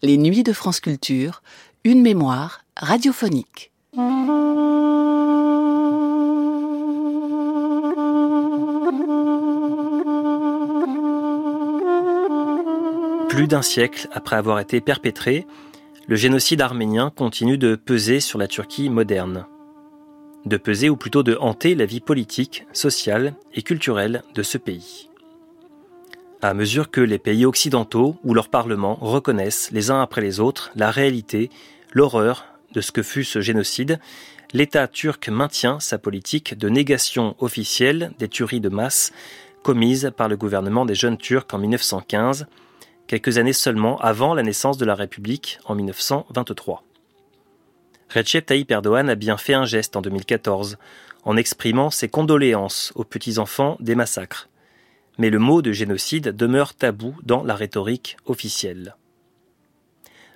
Les nuits de France Culture, une mémoire radiophonique. Plus d'un siècle après avoir été perpétré, le génocide arménien continue de peser sur la Turquie moderne. De peser ou plutôt de hanter la vie politique, sociale et culturelle de ce pays à mesure que les pays occidentaux ou leurs parlements reconnaissent les uns après les autres la réalité, l'horreur de ce que fut ce génocide, l'État turc maintient sa politique de négation officielle des tueries de masse commises par le gouvernement des jeunes Turcs en 1915, quelques années seulement avant la naissance de la République en 1923. Recep Tayyip Erdogan a bien fait un geste en 2014 en exprimant ses condoléances aux petits-enfants des massacres mais le mot de génocide demeure tabou dans la rhétorique officielle.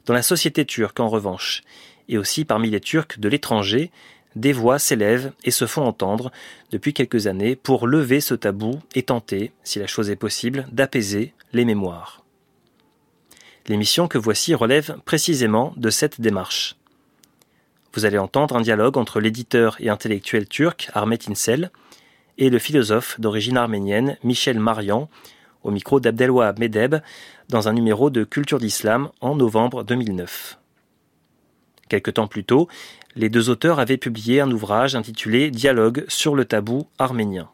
Dans la société turque, en revanche, et aussi parmi les Turcs de l'étranger, des voix s'élèvent et se font entendre depuis quelques années pour lever ce tabou et tenter, si la chose est possible, d'apaiser les mémoires. L'émission que voici relève précisément de cette démarche. Vous allez entendre un dialogue entre l'éditeur et intellectuel turc Ahmet Insel et le philosophe d'origine arménienne Michel Marian, au micro d'Abdelwahab Medeb, dans un numéro de Culture d'Islam en novembre 2009. Quelque temps plus tôt, les deux auteurs avaient publié un ouvrage intitulé Dialogue sur le tabou arménien.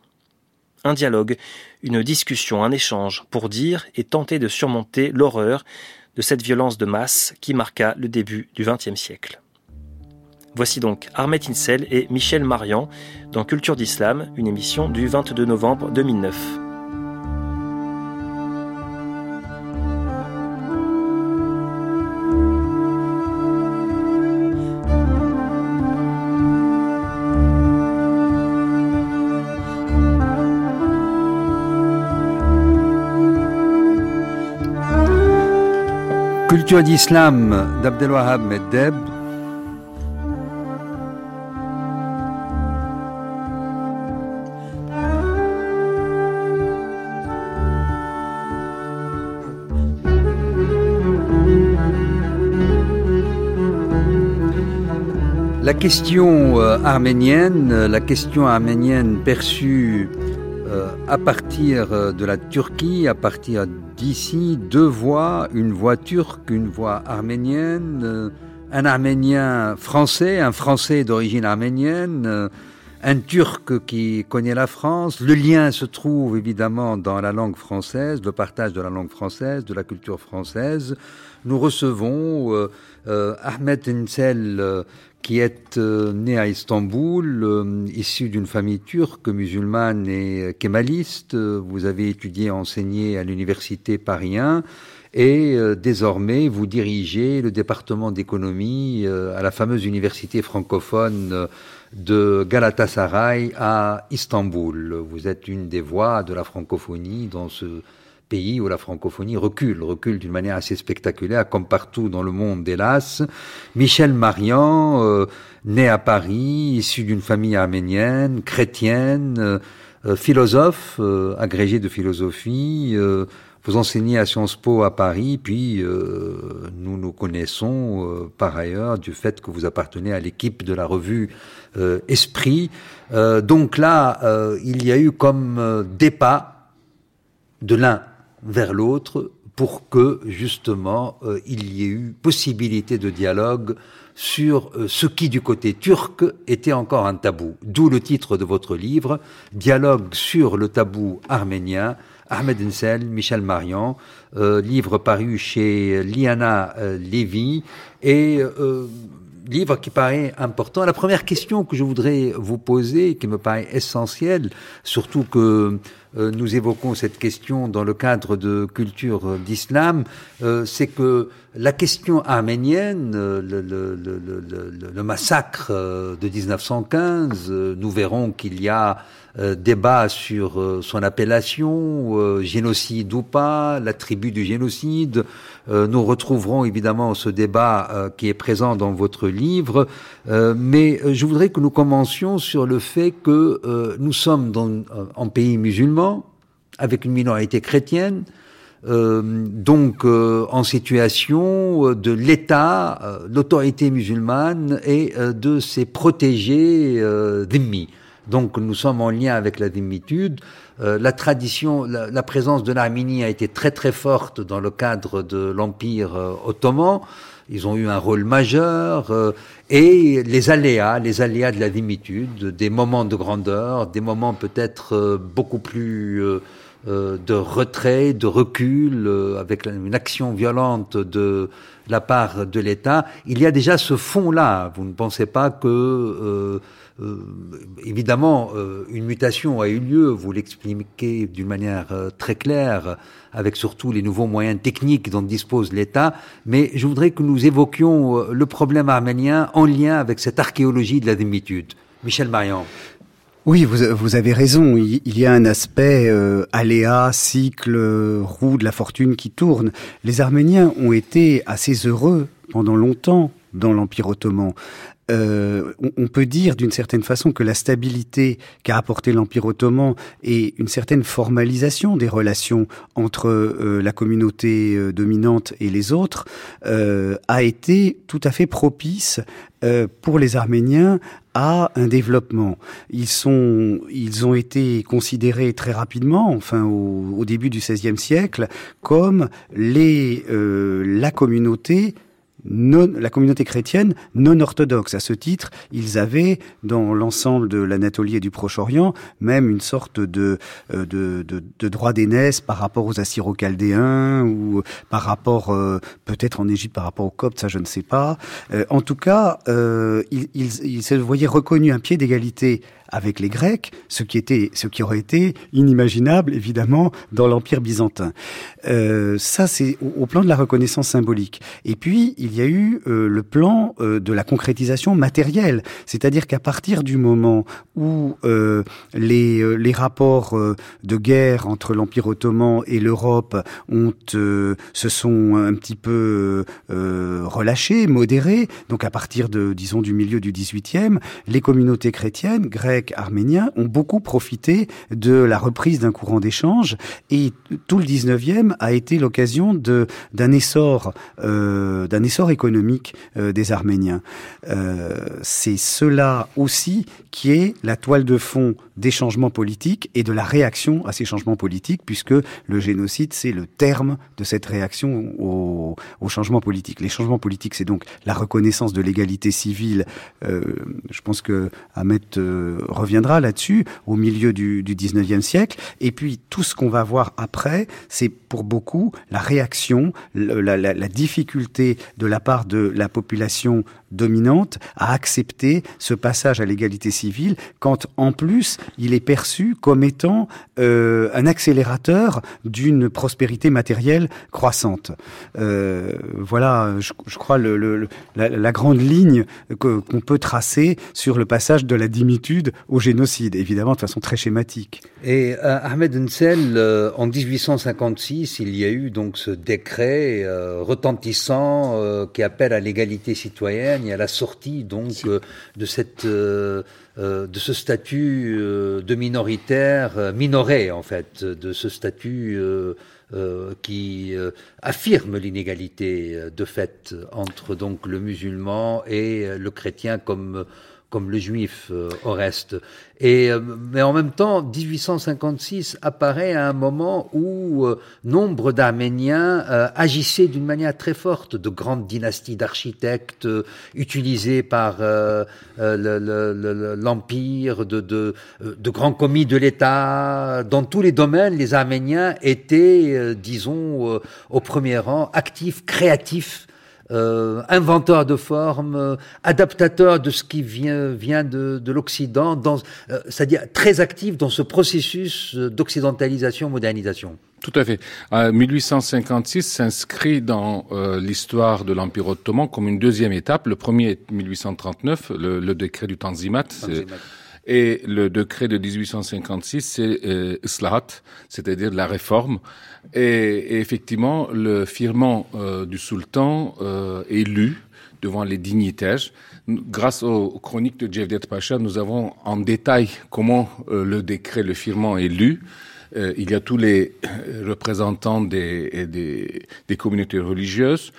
Un dialogue, une discussion, un échange pour dire et tenter de surmonter l'horreur de cette violence de masse qui marqua le début du XXe siècle. Voici donc Ahmet Insel et Michel Marian dans Culture d'Islam, une émission du 22 novembre 2009. Culture d'Islam d'Abdelwahab Meddeb La question euh, arménienne, euh, la question arménienne perçue euh, à partir de la Turquie, à partir d'ici, deux voix, une voix turque, une voix arménienne, un arménien français, un français d'origine arménienne, un turc qui connaît la France. Le lien se trouve évidemment dans la langue française, le partage de la langue française, de la culture française. Nous recevons Ahmed Insel qui est euh, né à Istanbul, euh, issu d'une famille turque, musulmane et kémaliste. Vous avez étudié, enseigné à l'université Paris 1 et euh, désormais vous dirigez le département d'économie à la fameuse université francophone de Galatasaray à Istanbul. Vous êtes une des voix de la francophonie dans ce pays où la francophonie recule, recule d'une manière assez spectaculaire, comme partout dans le monde, hélas. Michel Marian, euh, né à Paris, issu d'une famille arménienne, chrétienne, euh, euh, philosophe, agrégé de philosophie, vous enseignez à Sciences Po à Paris, puis nous nous connaissons par ailleurs du fait que vous appartenez à l'équipe de la revue Esprit. donc là, il y a eu comme pas de l'un vers l'autre pour que justement euh, il y ait eu possibilité de dialogue sur euh, ce qui du côté turc était encore un tabou. D'où le titre de votre livre, Dialogue sur le tabou arménien, Ahmed Ensel, Michel Marian, euh, livre paru chez Liana Lévy et livre qui paraît important. La première question que je voudrais vous poser, qui me paraît essentielle, surtout que euh, nous évoquons cette question dans le cadre de culture d'islam, euh, c'est que la question arménienne, euh, le, massacre de 1915, nous verrons qu'il y a débat sur son appellation, génocide ou pas, l'attribut du génocide. nous retrouverons évidemment ce débat qui est présent dans votre livre, mais je voudrais que nous commencions sur le fait que nous sommes dans, en pays musulman, avec une minorité chrétienne, donc en situation de l'État, l'autorité musulmane et de ses protégés d'ennemis. Donc nous sommes en lien avec la dhimitude. la tradition, la, présence de l'Arménie a été très très forte dans le cadre de l'Empire ottoman. Ils ont eu un rôle majeur euh, et les aléas, les aléas de la dimitude, des moments de grandeur, des moments peut-être euh, beaucoup plus euh, de retrait, de recul, avec une action violente de la part de l'État. Il y a déjà ce fond-là. Vous ne pensez pas que euh, évidemment, euh, une mutation a eu lieu, vous l'expliquez d'une manière euh, très claire, avec surtout les nouveaux moyens techniques dont dispose l'État, mais je voudrais que nous évoquions le problème arménien en lien avec cette archéologie de la démitude. Michel Marian. Oui, vous, vous, avez raison. Il, y a un aspect aléa, cycle, roue de la fortune qui tourne. Les Arméniens ont été assez heureux pendant longtemps dans l'Empire ottoman. Euh, on, peut dire d'une certaine façon que la stabilité qu'a apporté l'Empire ottoman et une certaine formalisation des relations entre euh, la communauté euh, dominante et les autres a été tout à fait propice pour les Arméniens à un développement. Ils sont, ils ont été considérés très rapidement, enfin au, au début du XVIe siècle, comme les la communauté non, la communauté chrétienne non orthodoxe. À ce titre, ils avaient dans l'ensemble de l'Anatolie et du Proche-Orient même une sorte de, euh, de, de, de droit d'aînesse par rapport aux Assyro-Chaldéens ou par rapport euh, peut-être en Égypte par rapport aux Coptes, ça je ne sais pas. Euh, en tout cas, ils, ils, ils se voyaient reconnus un pied d'égalité avec les Grecs, ce qui était, ce qui aurait été inimaginable évidemment dans l'Empire byzantin. Euh, ça, c'est au, plan de la reconnaissance symbolique. Et puis il y a eu euh, le plan euh, de la concrétisation matérielle, c'est-à-dire qu'à partir du moment où les, les rapports de guerre entre l'Empire ottoman et l'Europe ont se sont un petit peu relâchés, modérés, donc à partir de disons du milieu du 18e, les communautés chrétiennes grecques arméniens ont beaucoup profité de la reprise d'un courant d'échange et tout le 19e a été l'occasion d'un essor euh, d'un essor économique euh, des Arméniens. Euh, c'est cela aussi qui est la toile de fond des changements politiques et de la réaction à ces changements politiques, puisque le génocide, c'est le terme de cette réaction aux au changements politiques. Les changements politiques, c'est donc la reconnaissance de l'égalité civile. Euh, je pense que Ahmed euh, reviendra là-dessus, au milieu du, du 19e siècle. Et puis, tout ce qu'on va voir après, c'est pour beaucoup la réaction, la difficulté de la part de la population dominante à accepter ce passage à l'égalité civile quand en plus il est perçu comme étant euh, un accélérateur d'une prospérité matérielle croissante. Euh, voilà, je, crois, le, la, grande ligne qu'on peut tracer sur le passage de la dimitude au génocide, évidemment de façon très schématique. Et euh, Ahmed Nsel, en 1856, il y a eu donc ce décret retentissant qui appelle à l'égalité citoyenne et à la sortie donc euh, de cette euh, euh, de ce statut de minoritaire minoré en fait de ce statut qui affirme l'inégalité de fait entre donc le musulman et le chrétien comme comme le juif euh, au reste. Et, euh, mais en même temps, 1856 apparaît à un moment où euh, nombre d'Arméniens euh, agissaient d'une manière très forte, de grandes dynasties d'architectes euh, utilisées par l'Empire, de, de, de, grands commis de l'État. Dans tous les domaines, les Arméniens étaient, disons, au premier rang, actifs, créatifs euh, inventeur de formes, euh, adaptateur de ce qui vient, vient de, de l'Occident, euh, c'est-à-dire très actif dans ce processus d'occidentalisation, modernisation. Tout à fait. Euh, 1856 s'inscrit dans euh, l'histoire de l'Empire ottoman comme une deuxième étape. Le premier est 1839, le, le décret du Tanzimat. Tanzimat. Et le décret de 1856, c'est euh, Islahat, c'est-à-dire la réforme. Et, et, effectivement, le firmament euh, du sultan euh, est lu devant les dignitaires. Grâce aux chroniques de Jevdet Pacha, nous avons en détail comment euh, le décret, le firmament est lu. il y a tous les représentants des, des, des communautés religieuses,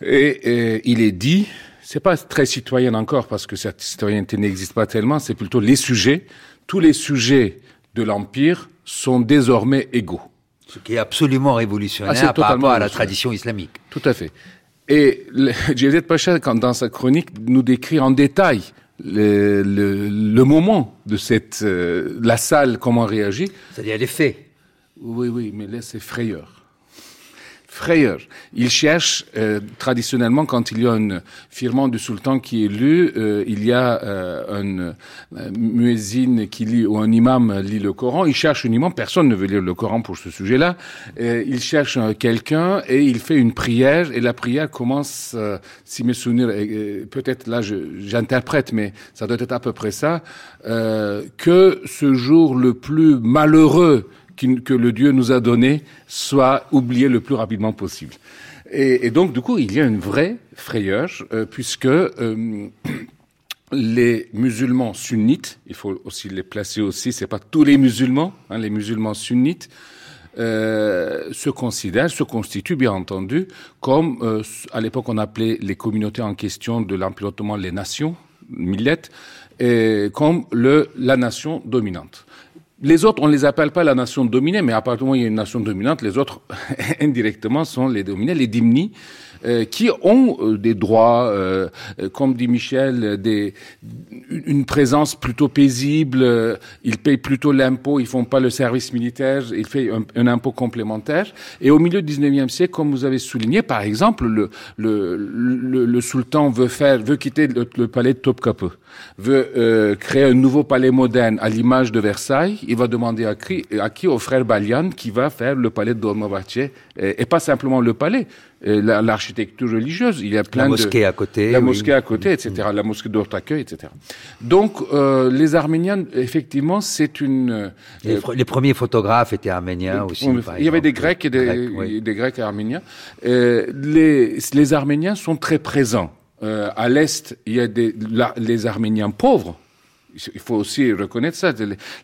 et, il est dit, c'est pas très citoyen encore parce que cette citoyenneté n'existe pas tellement, c'est plutôt les sujets. Tous les sujets de l'empire sont désormais égaux. Ce qui est absolument révolutionnaire ah, par rapport à la tradition islamique. Tout à fait. Et Jezet Pacha, quand, dans sa chronique, nous décrit en détail le, le, moment de cette euh, la salle, comment réagit. C'est-à-dire les faits. Oui, oui, mais là c'est frayeur frayeur. Il cherche euh, traditionnellement quand il y a un firman du sultan qui est lu, euh, il y a euh, un euh, muezzin qui lit ou un imam lit le Coran. Il cherche un imam. Personne ne veut lire le Coran pour ce sujet-là. il cherche quelqu'un et il fait une prière et la prière commence, si mes souvenirs, peut-être là j'interprète, mais ça doit être à peu près ça, que ce jour le plus malheureux que le Dieu nous a donné soit oublié le plus rapidement possible. Et, donc, du coup, il y a une vraie frayeur, euh, puisque euh, les musulmans sunnites, il faut aussi les placer aussi, c'est pas tous les musulmans, hein, les musulmans sunnites, euh, se considèrent, se constituent bien entendu comme, à l'époque on appelait les communautés en question de l'Empire ottoman les nations, millet, et comme la nation dominante. Les autres, on ne les appelle pas la nation dominée, mais à partir du moment où il y a une nation dominante, les autres, indirectement, sont les dominés, les dimnis, euh, qui ont euh, des droits, euh, comme dit Michel, des, une présence plutôt paisible. ils payent plutôt l'impôt, ils font pas le service militaire, ils font un, impôt complémentaire. Et au milieu du 19e siècle, comme vous avez souligné, par exemple, le, le, le, sultan veut faire, veut quitter le, palais de Topkapi, veut créer un nouveau palais moderne à l'image de Versailles. Il va demander à qui, à qui au frère Balian qui va faire le palais de Dolmabahçe et, et pas simplement le palais l'architecture religieuse. Il y a plein la mosquée à côté, la mosquée à côté, etc. La mosquée d'Ortaköy, etc. Donc euh, les Arméniens, effectivement, c'est une. Euh, les, premiers photographes étaient arméniens aussi. il y avait des Grecs et des, des Grecs et arméniens. Euh, les, les Arméniens sont très présents. Euh, à l'est, il y a des, les Arméniens pauvres. Il faut aussi reconnaître ça.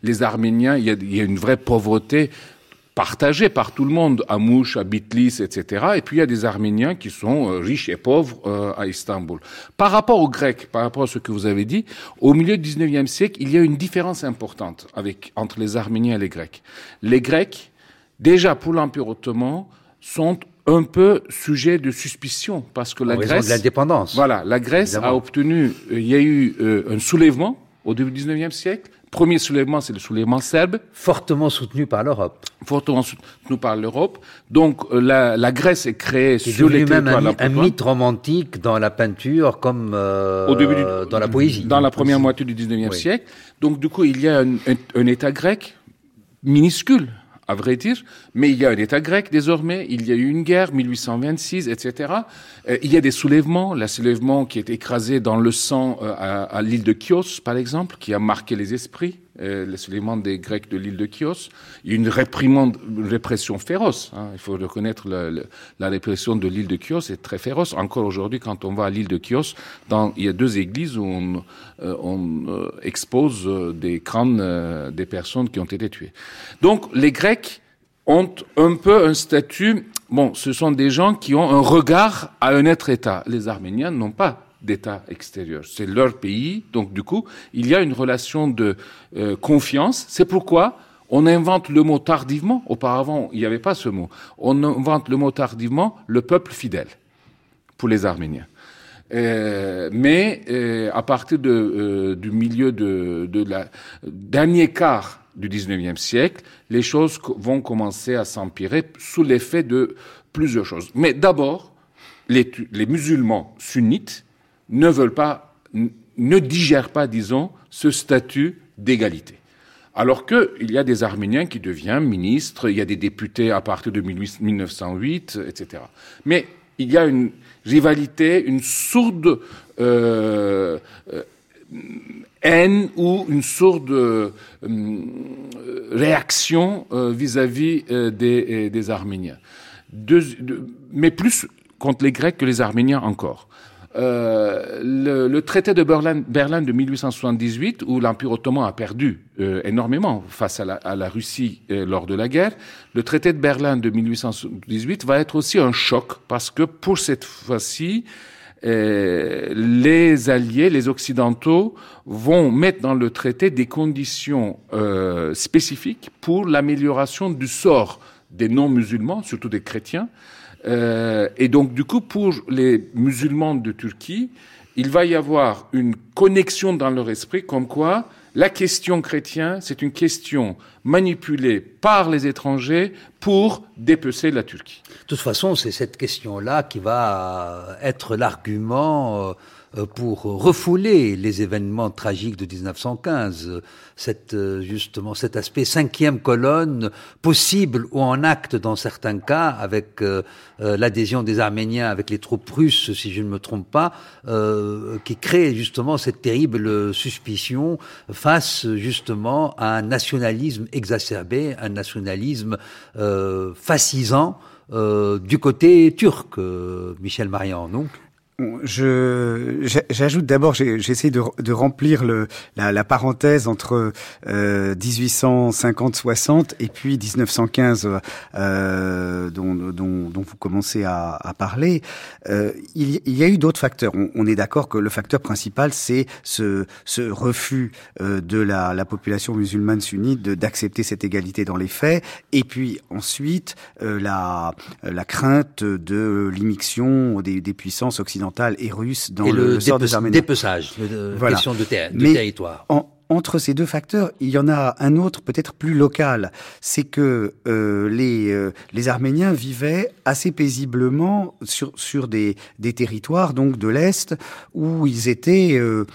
Les, Arméniens, il y, a, il y a une vraie pauvreté partagé par tout le monde, à Mouche, à Bitlis, etc. Et puis il y a des Arméniens qui sont euh, riches et pauvres euh, à Istanbul. Par rapport aux Grecs, par rapport à ce que vous avez dit, au milieu du 19e siècle, il y a une différence importante avec, entre les Arméniens et les Grecs. Les Grecs, déjà pour l'Empire ottoman, sont un peu sujets de suspicion parce que la Grèce, de l'indépendance. Voilà, la Grèce a obtenu, euh, il y a eu un soulèvement au début du 19e siècle Premier soulèvement, c'est le soulèvement serbe. Fortement soutenu par l'Europe. Fortement soutenu par l'Europe. Donc euh, la, la, Grèce est créée sur les même un, un, mythe romantique dans la peinture comme euh, Au début dans la poésie. Dans la première moitié du 19e siècle. Donc du coup, il y a un, un État grec minuscule à vrai dire, mais il y a un État grec désormais, il y a eu une guerre, 1826, etc. Euh, il y a des soulèvements, le soulèvement qui est écrasé dans le sang euh, à, l'île de Chios, par exemple, qui a marqué les esprits, euh, le soulèvement des Grecs de l'île de Chios. Une réprimande, une répression féroce. Hein. Il faut reconnaître la répression de l'île de Chios est très féroce. Encore aujourd'hui, quand on va à l'île de Chios, dans, il y a deux églises où on, on expose des crânes des personnes qui ont été tuées. Donc les Grecs ont un peu un statut Bon, ce sont des gens qui ont un regard à un être État. Les Arméniens n'ont pas d'État extérieur. C'est leur pays, donc du coup, il y a une relation de euh, confiance. C'est pourquoi on invente le mot tardivement. Auparavant, il n'y avait pas ce mot. On invente le mot tardivement, le peuple fidèle, pour les Arméniens. Euh, mais euh, à partir du milieu de, la dernier quart du 19e siècle, les choses vont commencer à s'empirer sous l'effet de plusieurs choses. Mais d'abord, les, musulmans sunnites ne veulent pas, ne digèrent pas, disons, ce statut d'égalité. Alors qu'il y a des Arméniens qui deviennent ministres, il y a des députés à partir de 1908, etc. Mais il y a une rivalité, une sourde euh, euh haine ou une sourde euh, réaction vis-à-vis des, Arméniens. mais plus contre les Grecs que les Arméniens encore. Euh, le, traité de Berlin, de 1878, où l'Empire ottoman a perdu euh, énormément face à la, Russie euh, lors de la guerre, le traité de Berlin de 1878 va être aussi un choc parce que pour cette fois-ci, les alliés, les occidentaux, vont mettre dans le traité des conditions spécifiques pour l'amélioration du sort des non-musulmans, surtout des chrétiens. Euh, et donc, du coup, pour les musulmans de Turquie, il va y avoir une connexion dans leur esprit comme quoi la question chrétienne, c'est une question manipulée par les étrangers pour dépecer la Turquie. De toute façon, c'est cette question-là qui va être l'argument euh, pour refouler les événements tragiques de 1915, cette, euh, justement cet aspect cinquième colonne possible ou en acte dans certains cas avec euh, l'adhésion des Arméniens avec les troupes russes, si je ne me trompe pas, qui crée justement cette terrible suspicion face justement à un nationalisme exacerbé, un nationalisme fascisant du côté turc, Michel Marian, non? J'ajoute d'abord j'essaie de, de, remplir le, la, la parenthèse entre euh, 1850-60 et puis 1915 euh, dont, dont, dont, vous commencez à, à parler. Euh, il, il, y a eu d'autres facteurs. On, on est d'accord que le facteur principal c'est ce, ce refus euh, de la, la, population musulmane sunnite d'accepter cette égalité dans les faits et puis ensuite euh, la, la crainte de l'immixtion des, des puissances occidentales et russe dans le, le, sort des Arméniens. dépeçage, voilà. question de, ter de territoire. En, entre ces deux facteurs, il y en a un autre peut-être plus local. C'est que euh, les, euh, les Arméniens vivaient assez paisiblement sur, sur des, des territoires donc de l'Est où ils étaient... Euh,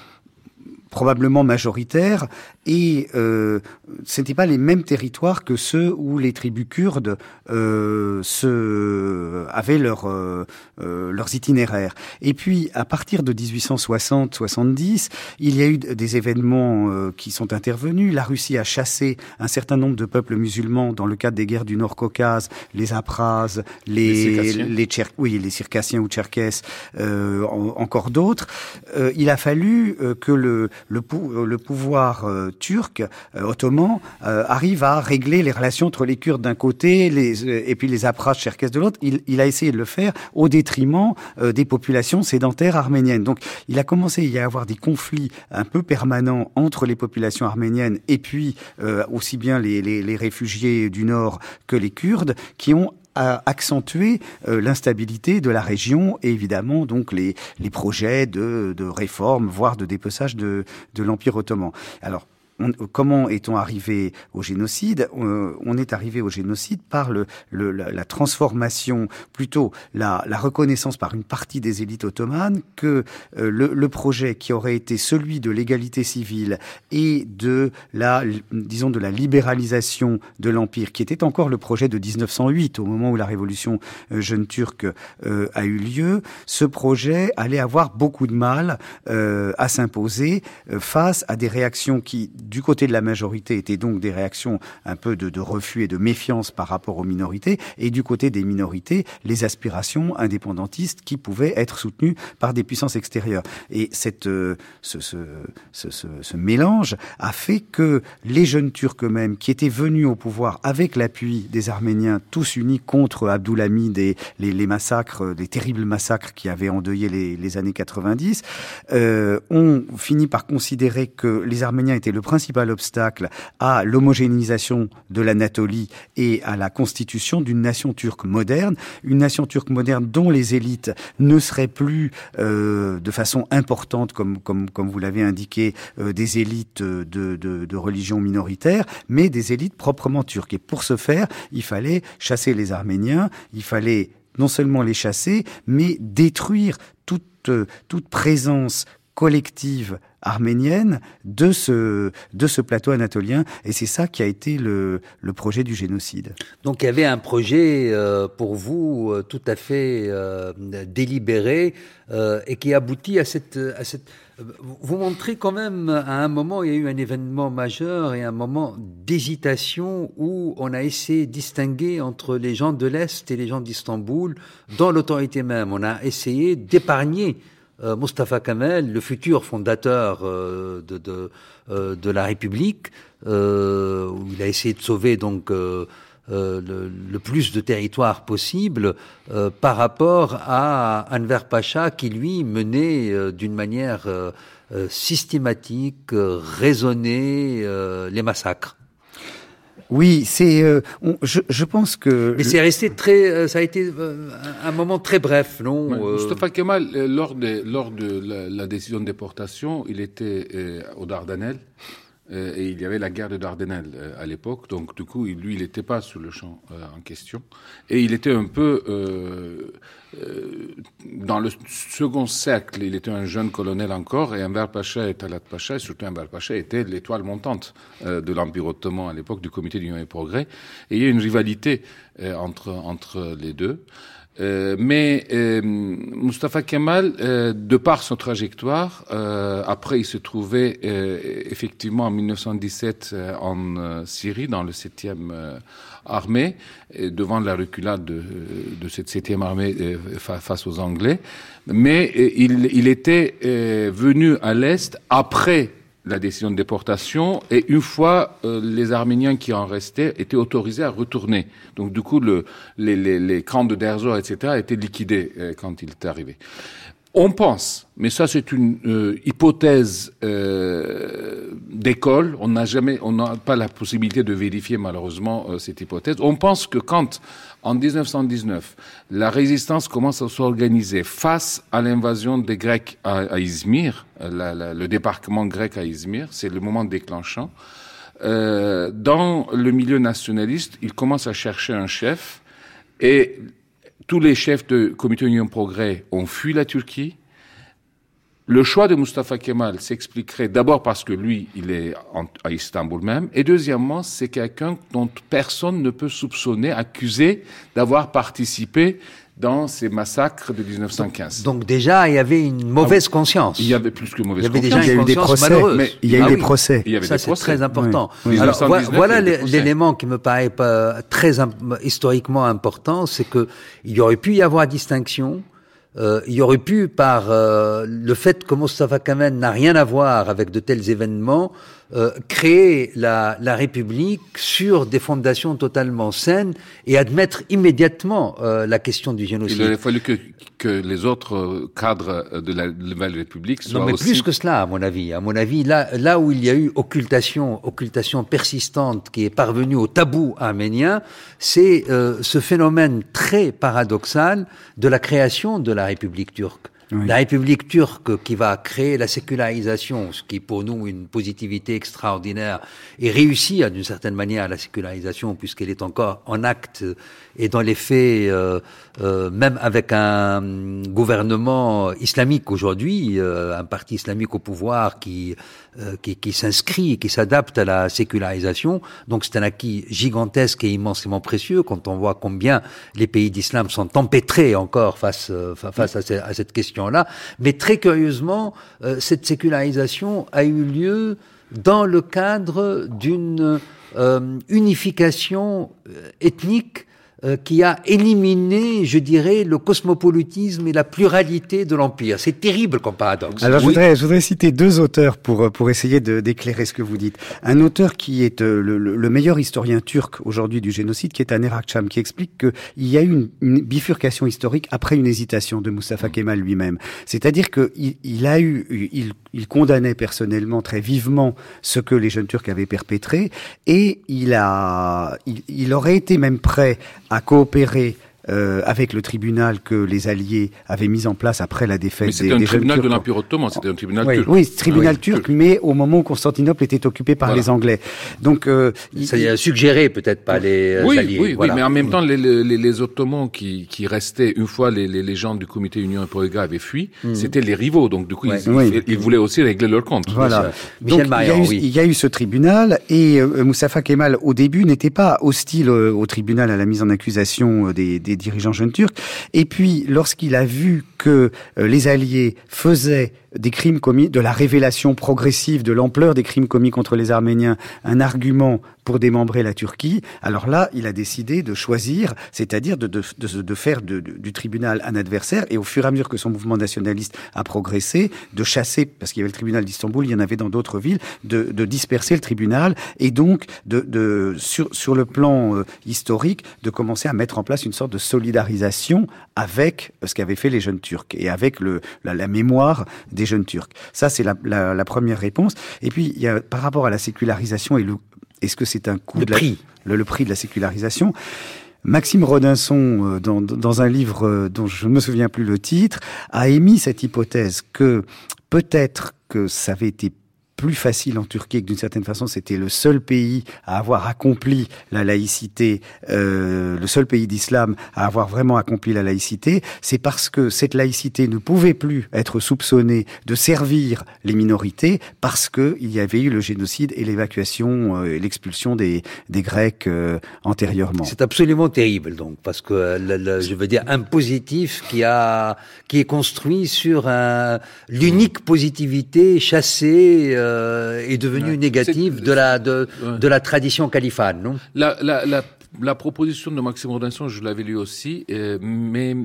probablement majoritaires et euh, ce n'étaient pas les mêmes territoires que ceux où les tribus kurdes euh, se, avaient leur, euh, euh leurs itinéraires. Et puis, à partir de 1860-70, il y a eu des événements euh, qui sont intervenus. La Russie a chassé un certain nombre de peuples musulmans dans le cadre des guerres du Nord-Caucase, les Apras, les, les, les oui, les Circassiens ou Tcherkesses, euh, encore d'autres. il a fallu que le, le, le pouvoir turc, euh, ottoman, euh, arrive à régler les relations entre les Kurdes d'un côté les, euh, et puis les Apras cherkesses de l'autre. Il, il, a essayé de le faire au détriment des populations sédentaires arméniennes. Donc il a commencé à y avoir des conflits un peu permanents entre les populations arméniennes et puis aussi bien les, les, les réfugiés du Nord que les Kurdes qui ont a accentué euh, l'instabilité de la région et évidemment donc les, les projets de, de réforme, voire de dépeçage de, de l'Empire ottoman. Alors comment est-on arrivé au génocide euh, On est arrivé au génocide par le, le, la, transformation, plutôt la, la, reconnaissance par une partie des élites ottomanes que euh, le, le, projet qui aurait été celui de l'égalité civile et de la, disons, de la libéralisation de l'empire, qui était encore le projet de 1908 au moment où la révolution euh, jeune turque a eu lieu, ce projet allait avoir beaucoup de mal à s'imposer face à des réactions qui du côté de la majorité étaient donc des réactions un peu de, refus et de méfiance par rapport aux minorités, et du côté des minorités, les aspirations indépendantistes qui pouvaient être soutenues par des puissances extérieures. Et cette, euh, ce, mélange a fait que les jeunes Turcs eux-mêmes, qui étaient venus au pouvoir avec l'appui des Arméniens, tous unis contre Abdulhamid et les, massacres, les terribles massacres qui avaient endeuillé les, les années 90, euh, ont fini par considérer que les Arméniens étaient le principal obstacle à l'homogénéisation de l'Anatolie et à la constitution d'une nation turque moderne, une nation turque moderne dont les élites ne seraient plus euh, de façon importante, comme, comme, comme vous l'avez indiqué, euh, des élites de, de, de religion minoritaire, mais des élites proprement turques. Et pour ce faire, il fallait chasser les Arméniens, il fallait non seulement les chasser, mais détruire toute, toute présence collective arménienne de ce, de ce plateau anatolien. Et c'est ça qui a été le, le projet du génocide. Donc il y avait un projet euh, pour vous euh, tout à fait euh, délibéré et qui aboutit à cette, à cette... Vous montrez quand même à un moment, il y a eu un événement majeur et un moment d'hésitation où on a essayé de distinguer entre les gens de l'Est et les gens d'Istanbul dans l'autorité même. On a essayé d'épargner Mustafa Kemal, le futur fondateur de, de, de, la République, où il a essayé de sauver donc le, le, plus de territoire possible par rapport à Anver Pacha qui lui menait d'une manière systématique, raisonnée les massacres. Oui, c'est. Euh, je, je, pense que. Mais c'est resté très. Euh, ça a été euh, un moment très bref, non Mustafa Kemal, lors de lors de la, décision de déportation, il était au Dardanelles. Et il y avait la guerre de Dardanelles à l'époque, donc du coup, lui, il n'était pas sous le champ en question. Et il était un peu euh, dans le second cercle, il était un jeune colonel encore, et Enver Pacha et Talat Pacha, et surtout Enver Pacha, était l'étoile montante euh, de l'Empire ottoman à l'époque, du Comité d'Union et Progrès. Et il y a une rivalité euh, entre, entre les deux. Euh, mais euh, Mustafa Kemal, euh, de par son trajectoire, après il se trouvait effectivement en 1917 en Syrie, dans le 7e armée, devant la reculade de, de cette 7e armée face aux Anglais. Mais il, il était venu à l'Est après la décision de déportation et une fois euh, les Arméniens qui en restaient étaient autorisés à retourner. Donc du coup, le, les, les, les, camps de Derzor, etc., étaient liquidés euh, quand il est arrivé. On pense, mais ça c'est une euh, hypothèse d'école. On n'a jamais, on n'a pas la possibilité de vérifier malheureusement cette hypothèse. On pense que quand en 1919, la résistance commence à s'organiser face à l'invasion des Grecs à, Izmir, le débarquement grec à Izmir, c'est le moment déclenchant. Euh, dans le milieu nationaliste, il commence à chercher un chef et tous les chefs de Comité Union Progrès ont fui la Turquie. Le choix de Mustafa Kemal s'expliquerait d'abord parce que lui, il est à Istanbul même, et deuxièmement, c'est quelqu'un dont personne ne peut soupçonner, accuser d'avoir participé dans ces massacres de 1915. Donc, déjà, il y avait une mauvaise ah conscience. Il y avait plus que mauvaise conscience. Il y avait déjà eu des procès. Mais il y a eu ah des procès. Il y avait Ça, c'est très important. Alors, voilà l'élément qui me paraît pas très historiquement important, c'est que il y aurait pu y avoir distinction euh, il y aurait pu, par euh, le fait que Mustafa Kemal n'a rien à voir avec de tels événements, euh, créer la, la, République sur des fondations totalement saines et admettre immédiatement euh, la question du génocide. Il aurait fallu que, que les autres cadres de la nouvelle République soient Non, mais aussi... plus que cela, à mon avis. À mon avis, là, là où il y a eu occultation, occultation persistante qui est parvenue au tabou arménien, c'est euh, ce phénomène très paradoxal de la création de la République turque. La République turque qui va créer la sécularisation, ce qui est pour nous une positivité extraordinaire, et réussit d'une certaine manière la sécularisation puisqu'elle est encore en acte et dans les faits, euh, euh, même avec un gouvernement islamique aujourd'hui, euh, un parti islamique au pouvoir qui euh, qui, qui s'inscrit, qui s'adapte à la sécularisation. Donc c'est un acquis gigantesque et immensément précieux quand on voit combien les pays d'islam sont empêtrés encore face euh, face à, cette Mais très curieusement, cette sécularisation a eu lieu dans le cadre d'une unification ethnique euh, qui a éliminé, je dirais, le cosmopolitisme et la pluralité de l'Empire. C'est terrible comme paradoxe. Alors je, voudrais, je voudrais citer deux auteurs pour, euh, pour essayer d'éclairer ce que vous dites. Un auteur qui est euh, le, le meilleur historien turc aujourd'hui du génocide, qui est Aner Akçam, qui explique qu'il y a eu une, une, bifurcation historique après une hésitation de Mustafa Kemal lui-même. C'est-à-dire qu'il il a eu, il, il condamnait personnellement très vivement ce que les jeunes Turcs avaient perpétré et il a, il, il aurait été même prêt à coopérer euh, avec le tribunal que les Alliés avaient mis en place après la défaite mais c'était un tribunal de l'Empire ottoman, c'était un tribunal oui, turc. Oui, tribunal turc, mais au moment où Constantinople était occupé par les Anglais. Donc, euh, ça y a suggéré peut-être pas les oui, Alliés. Oui, oui, mais en même temps, les, les, les Ottomans qui, qui restaient une fois les, les, gens du Comité Union et Progrès avaient fui, mm. c'était les rivaux. Donc du coup, ils, ils, voulaient aussi régler leur compte. Voilà. Donc, il, y eu, il, y a eu, ce tribunal et euh, Moussafa Kemal au début n'était pas hostile euh, au tribunal à la mise en accusation euh, des, des dirigeants jeunes turcs. Et puis, lorsqu'il a vu que euh, les Alliés faisaient des crimes commis, de la révélation progressive de l'ampleur des crimes commis contre les Arméniens, un argument pour démembrer la Turquie, alors là, il a décidé de choisir, c'est-à-dire de, de, de, faire du tribunal un adversaire, et au fur et à mesure que son mouvement nationaliste a progressé, de chasser, parce qu'il y avait le tribunal d'Istanbul, il y en avait dans d'autres villes, de, disperser le tribunal, et donc de, sur, sur le plan euh, historique, de commencer à mettre en place une sorte de solidarisation avec ce qu'avaient fait les jeunes Turcs, et avec le, la, mémoire des jeunes Turcs. Ça, c'est la, la, première réponse. Et puis, il y a, par rapport à la sécularisation et le est-ce que c'est un coût le de prix. le, prix de la sécularisation Maxime Rodinson, euh, dans, dans, un livre euh, dont je ne me souviens plus le titre, a émis cette hypothèse que peut-être que ça avait été plus facile en Turquie, que d'une certaine façon c'était le seul pays à avoir accompli la laïcité, euh, le seul pays d'islam à avoir vraiment accompli la laïcité, c'est parce que cette laïcité ne pouvait plus être soupçonnée de servir les minorités parce que il y avait eu le génocide et l'évacuation euh, et l'expulsion des, des Grecs euh, antérieurement. C'est absolument terrible donc parce que euh, je veux dire un positif qui a qui est construit sur l'unique positivité chassée euh, est devenue négative de la de, de la tradition califane, non? La, la, la, la, proposition de Maxime Rodinson, je l'avais lu aussi, euh, mais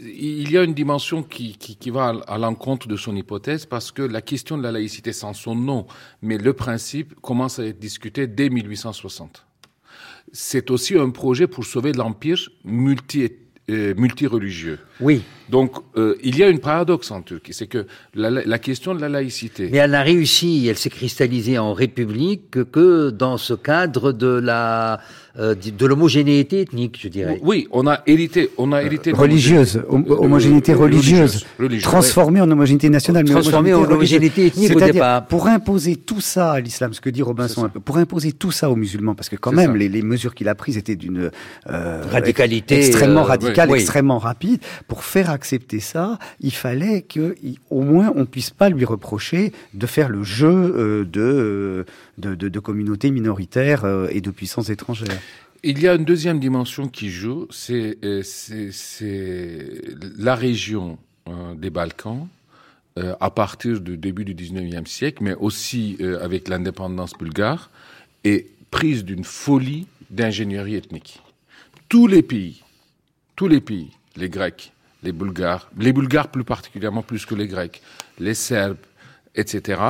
il y a une dimension qui, qui, qui va à l'encontre de son hypothèse parce que la question de la laïcité sans son nom, mais le principe commence à être discuté dès 1860. C'est aussi un projet pour sauver l'empire multi euh, multireligieux. Oui. Donc, euh, il y a une paradoxe en Turquie, c'est que la, la, question de la laïcité. Mais elle a réussi, elle s'est cristallisée en république que dans ce cadre de la euh, de l'homogénéité ethnique, je dirais. Oui, on a hérité, on a hérité religieuse, homogénéité religieuse, transformée en homogénéité nationale, transformée en homogénéité ethnique au départ. Pour imposer tout ça à l'islam, ce que dit Robinson, pour imposer tout ça aux musulmans, parce que quand même les, les, mesures qu'il a prises étaient d'une euh, radicalité extrêmement euh, radicale, extrêmement rapide. Pour faire accepter ça, il fallait que, au moins, on puisse pas lui reprocher de faire le jeu euh, de, de, de, communautés minoritaires et de puissances étrangères. Il y a une deuxième dimension qui joue, c'est euh, la région euh, des Balkans euh, à partir du début du 19e siècle, mais aussi avec l'indépendance bulgare, est prise d'une folie d'ingénierie ethnique. Tous les pays, tous les pays, les Grecs, les Bulgares, les Bulgares plus particulièrement plus que les Grecs, les Serbes, etc.,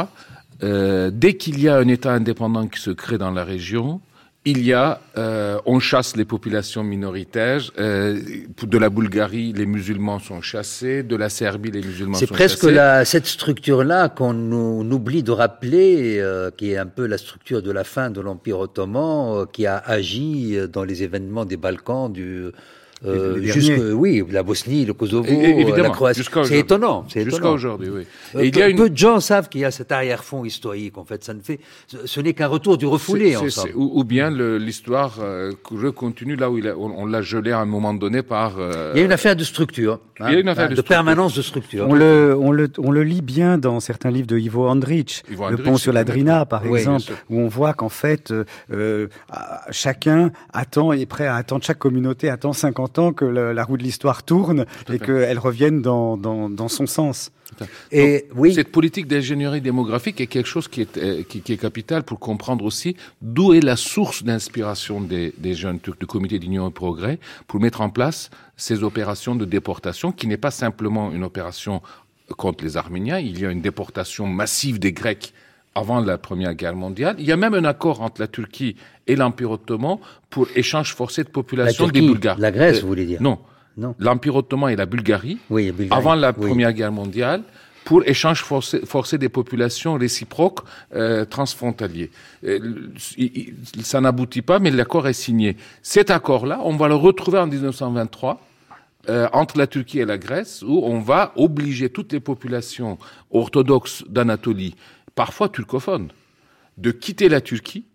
dès qu'il y a un État indépendant qui se crée dans la région, il y a, euh, on chasse les populations minoritaires. Euh, de la Bulgarie, les musulmans sont chassés. De la Serbie, les musulmans sont chassés. C'est presque la, cette structure-là qu'on oublie de rappeler, euh, qui est un peu la structure de la fin de l'Empire ottoman, euh, qui a agi dans les événements des Balkans du euh, jusque, oui, la Bosnie, le Kosovo, euh, la Croatie. C'est étonnant. Jusqu'à aujourd'hui, oui. Euh, et il y a une... Peu de gens savent qu'il y a cet arrière-fond historique. En fait, ça ne fait, ce n'est qu'un retour du refoulé. En ou, ou, bien l'histoire euh, continue là où il on, l'a gelé à un moment donné par. Euh, il y a une affaire de structure. Hein, il y a une affaire de, permanence de structure. On le, on le, on le lit bien dans certains livres de Ivo Andrich, le pont sur la Drina, par exemple, où on voit qu'en fait, chacun attend et est prêt à attendre, chaque communauté attend 50 que la roue de l'histoire tourne et qu'elle revienne dans, dans, dans, son sens. Et oui. Cette politique d'ingénierie démographique est quelque chose qui est, euh, qui, qui est capital pour comprendre aussi d'où est la source d'inspiration des, des jeunes Turcs du Comité d'Union et Progrès pour mettre en place ces opérations de déportation qui n'est pas simplement une opération contre les Arméniens. Il y a une déportation massive des Grecs avant la Première Guerre mondiale. Il y a même un accord entre la Turquie et l'Empire ottoman pour échange forcé de population des Bulgares. La Grèce, vous voulez dire Non. non. L'Empire ottoman et la Bulgarie, oui, Bulgarie. avant la Première Guerre mondiale, pour échange forcé, forcé des populations réciproques euh, transfrontaliers. Euh, ça n'aboutit pas, mais l'accord est signé. Cet accord-là, on va le retrouver en 1923. Euh, entre la Turquie et la Grèce, où on va obliger toutes les populations orthodoxes d'Anatolie parfois turcophones, de quitter la Turquie,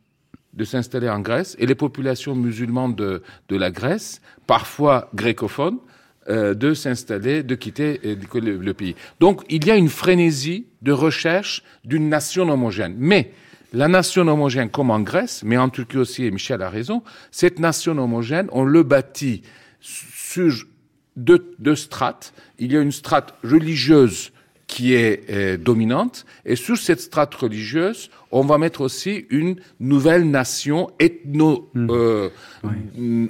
de s'installer en Grèce, et les populations musulmanes de, de la Grèce, parfois grécophones, euh, de s'installer, de quitter euh, le, pays. Donc il y a une frénésie de recherche d'une nation homogène. Mais la nation homogène, comme en Grèce, mais en Turquie aussi, et Michel a raison, cette nation homogène, on le bâtit sur deux, deux strates. Il y a une strate religieuse qui est euh, dominante. Et sur cette strate religieuse, on va mettre aussi une nouvelle nation ethno, Mmh. euh,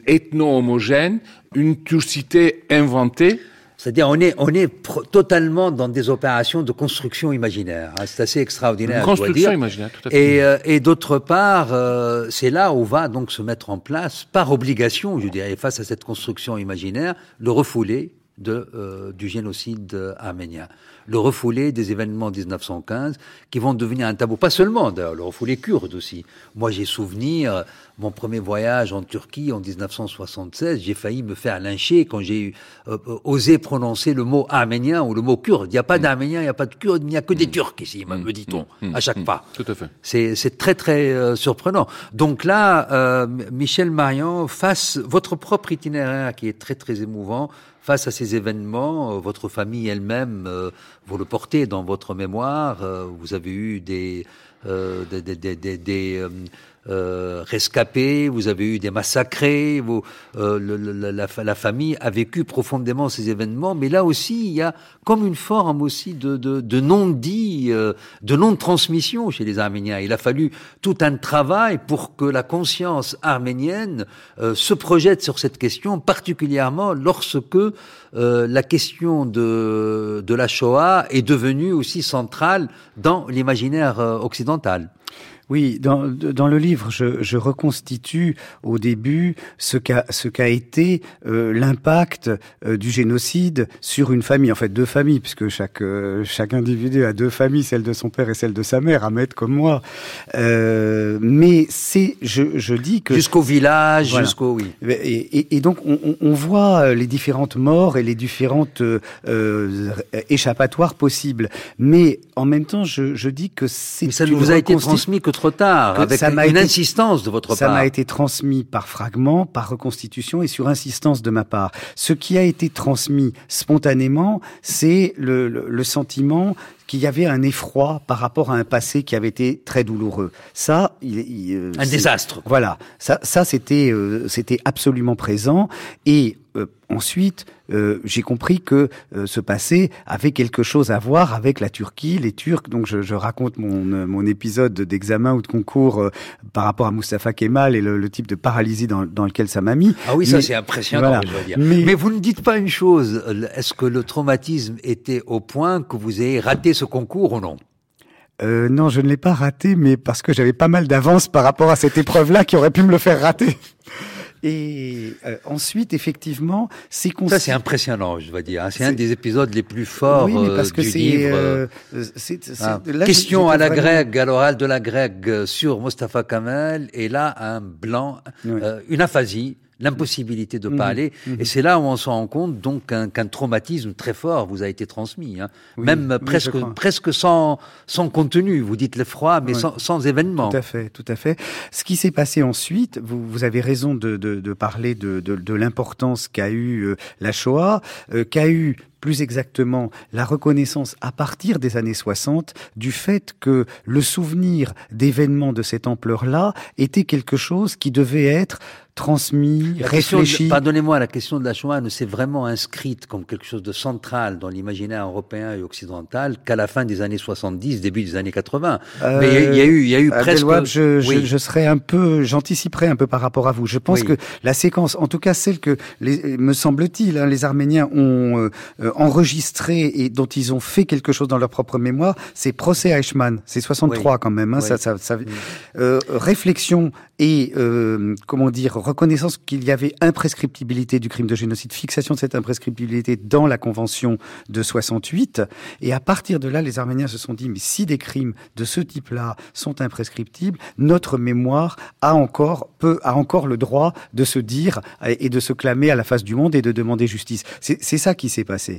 ethno-homogène, une turcité inventée. C'est-à-dire, on est, on est pro- totalement dans des opérations de construction imaginaire. hein. C'est assez extraordinaire. Une je dois construction dire. imaginaire, tout à fait. Et, euh, et d'autre part, euh, c'est là où va donc se mettre en place, par obligation, je dirais, face à cette construction imaginaire, le refoulé de, euh, du génocide arménien. Le refoulé des événements 1915 qui vont devenir un tabou. Pas seulement, d'ailleurs, le refoulé kurde aussi. Moi, j'ai souvenir, euh, mon premier voyage en Turquie en 1976, j'ai failli me faire lyncher quand j'ai eu, euh, euh, osé prononcer le mot arménien ou le mot kurde. Il n'y a pas d'arménien, il n'y a pas de kurde, il n'y a que des Turcs ici, me dit-on, Mm, à chaque mm, pas. Tout à fait. C'est très très euh, surprenant. Donc là, euh, Michel Marion, face votre propre itinéraire qui est très très émouvant, face à ces événements, euh, votre famille elle-même, euh, vous le portez dans votre mémoire. euh, vous avez eu des euh, rescapés, vous avez eu des massacrés, vous, euh, le- le- la, la, famille a vécu profondément ces événements, mais là aussi il y a comme une forme aussi de, de, de non-dit, euh, de non-transmission chez les Arméniens. Il a fallu tout un travail pour que la conscience arménienne euh, se projette sur cette question, particulièrement lorsque euh, la question de, de la Shoah est devenue aussi centrale dans l'imaginaire euh, occidental. Oui, dans, dans le livre, je, je reconstitue au début ce qu'a ce qu'a été euh, l'impact euh, du génocide sur une famille, en fait deux familles, puisque chaque euh, chaque individu a deux familles, celle de son père et celle de sa mère, à mettre comme moi. Euh, mais c'est, je, je dis que Jusqu'au village, Voilà. jusqu'au oui. et, et- et donc, on, on- voit euh, les différentes morts et les différentes euh, échappatoires possibles. Mais en même temps, je, je dis que c'est Mais ça ne vous a été transmis que trop tard, avec ça une m'a été- insistance de votre ça part. m'a été transmis par fragments, par reconstitution et sur insistance de ma part. Ce qui a été transmis spontanément, c'est le, le- le sentiment qu'il y avait un effroi par rapport à un passé qui avait été très douloureux. Ça, il, il, euh, Un désastre. Voilà, ça, ça c'était, euh, c'était absolument présent. Et euh, ensuite, euh, j'ai compris que euh, ce passé avait quelque chose à voir avec la Turquie, les Turcs. Donc, je, je raconte mon, euh, mon épisode d'examen ou de concours euh, par rapport à Mustafa Kemal et le, le type de paralysie dans, dans lequel ça m'a mis. Ah oui, ça c'est impressionnant, voilà. je dois dire. Mais- Mais... vous ne dites pas une chose. Est-ce que le traumatisme était au point que vous ayez raté ce concours ou non Euh, non, je ne l'ai pas raté, mais parce que j'avais pas mal d'avance par rapport à cette épreuve-là qui aurait pu me le faire rater. Et euh, ensuite, effectivement, c'est qu'on Ça c'est impressionnant, je dois dire. hein. C'est un des épisodes les plus forts oui, mais euh, parce que du c'est livre. euh, Ah. là, Question à la vraiment- grecque, à l'oral de la grecque sur Mustafa Kamal, et là un blanc, Oui. une aphasie, l'impossibilité de Mhm, parler, mhm. et c'est là où on se rend compte donc qu'un traumatisme très fort vous a été transmis, hein. Oui, même oui, presque presque sans sans contenu. Vous dites l'effroi, mais Ouais. sans, sans événement. Tout à fait, tout à fait. Ce qui s'est passé ensuite, vous, vous avez raison de, de, de parler de, de, de l'importance qu'a eu euh, la Shoah, euh, qu'a eu plus exactement la reconnaissance à partir des années 60 du fait que le souvenir d'événements de cette ampleur-là était quelque chose qui devait être transmis, réfléchi. Pardonnez-moi, la question de la Shoah ne s'est vraiment inscrite comme quelque chose de central dans l'imaginaire européen et occidental qu'à la fin des années 70, début des années 80. Euh, Mais il y a- il y a eu, il y a eu presque. Abdelwahab, je, je, Oui. je serais un peu, j'anticiperai un peu par rapport à vous. Je pense Oui. que la séquence, en tout cas celle que, les, me semble-t-il, hein, les Arméniens ont euh, euh, enregistrée et dont ils ont fait quelque chose dans leur propre mémoire, c'est procès Eichmann. C'est 63 quand même. Hein, Oui. ça, ça, ça- euh, réflexion et euh, comment dire reconnaissance qu'il y avait imprescriptibilité du crime de génocide, fixation de cette imprescriptibilité dans la convention de 68. Et à partir de là, les Arméniens se sont dit mais si des crimes de ce type-là sont imprescriptibles, notre mémoire a encore peut a encore le droit de se dire et de se clamer à la face du monde et de demander justice. C'est ça qui s'est passé.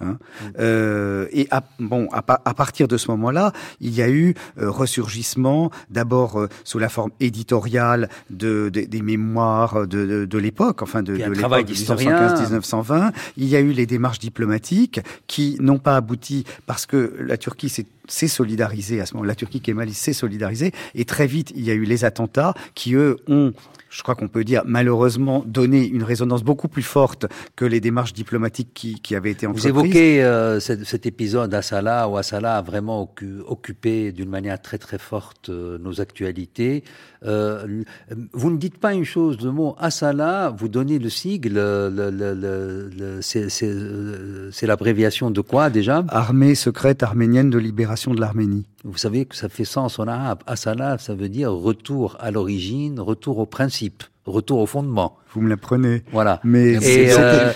Hein. Euh, et à, bon, à, à partir de ce moment-là, il y a eu euh, ressurgissement, d'abord euh, sous la forme éditoriale de, de- des mémoires de, de, de l'époque, enfin de, de l'époque de d'historien. 1915-1920. Il y a eu les démarches diplomatiques qui n'ont pas abouti parce que la Turquie s'est s'est solidarisée à ce moment. La Turquie kémaliste s'est solidarisée et très vite il y a eu les attentats qui eux ont je crois qu'on peut dire malheureusement donné une résonance beaucoup plus forte que les démarches diplomatiques qui, qui avaient été Vous évoqué euh, cet, épisode à Salah, où Assala a vraiment occupé d'une manière très très forte euh, nos actualités. Euh, vous ne dites pas une chose, de mot Assala, vous donnez le sigle, le, c'est l'abréviation de quoi déjà? Armée secrète arménienne de libération de l'Arménie. Vous savez que ça fait sens en arabe. Assala, ça veut dire retour à l'origine, retour au principe retour au fondement. Vous me l'apprenez. Voilà. Mais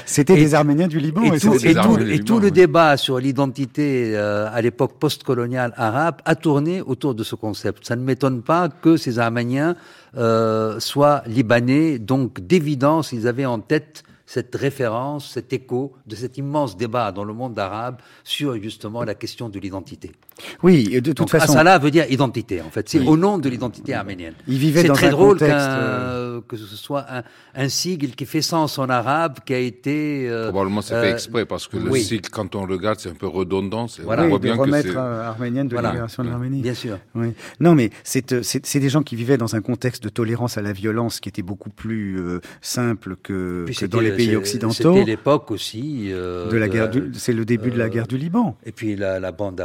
c'était des Arméniens du Liban. Et, tout, et tout, le débat sur l'identité euh, à l'époque postcoloniale arabe a tourné autour de ce concept. Ça ne m'étonne pas que ces Arméniens euh, soient libanais. Donc, d'évidence, ils avaient en tête cette référence, cet écho de cet immense débat dans le monde arabe sur justement la question de l'identité. Oui, de toute Donc, façon. Asala veut dire identité, en fait. C'est au nom de l'identité arménienne. Il vivait dans très un drôle contexte... Euh, que ce soit un, un, sigle qui fait sens en arabe, qui a été. Euh, Probablement c'est fait euh, exprès parce que le sigle, quand on regarde, c'est un peu redondant. Voilà, on voit bien remettre que arménienne de voilà. libération de l'Arménie. Bien sûr. Oui. Non, mais c'est des gens qui vivaient dans un contexte de tolérance à la violence qui était beaucoup plus simple que, que dans les pays occidentaux. C'était l'époque aussi. de la guerre. C'est le début de la guerre du Liban. Et puis la, la bande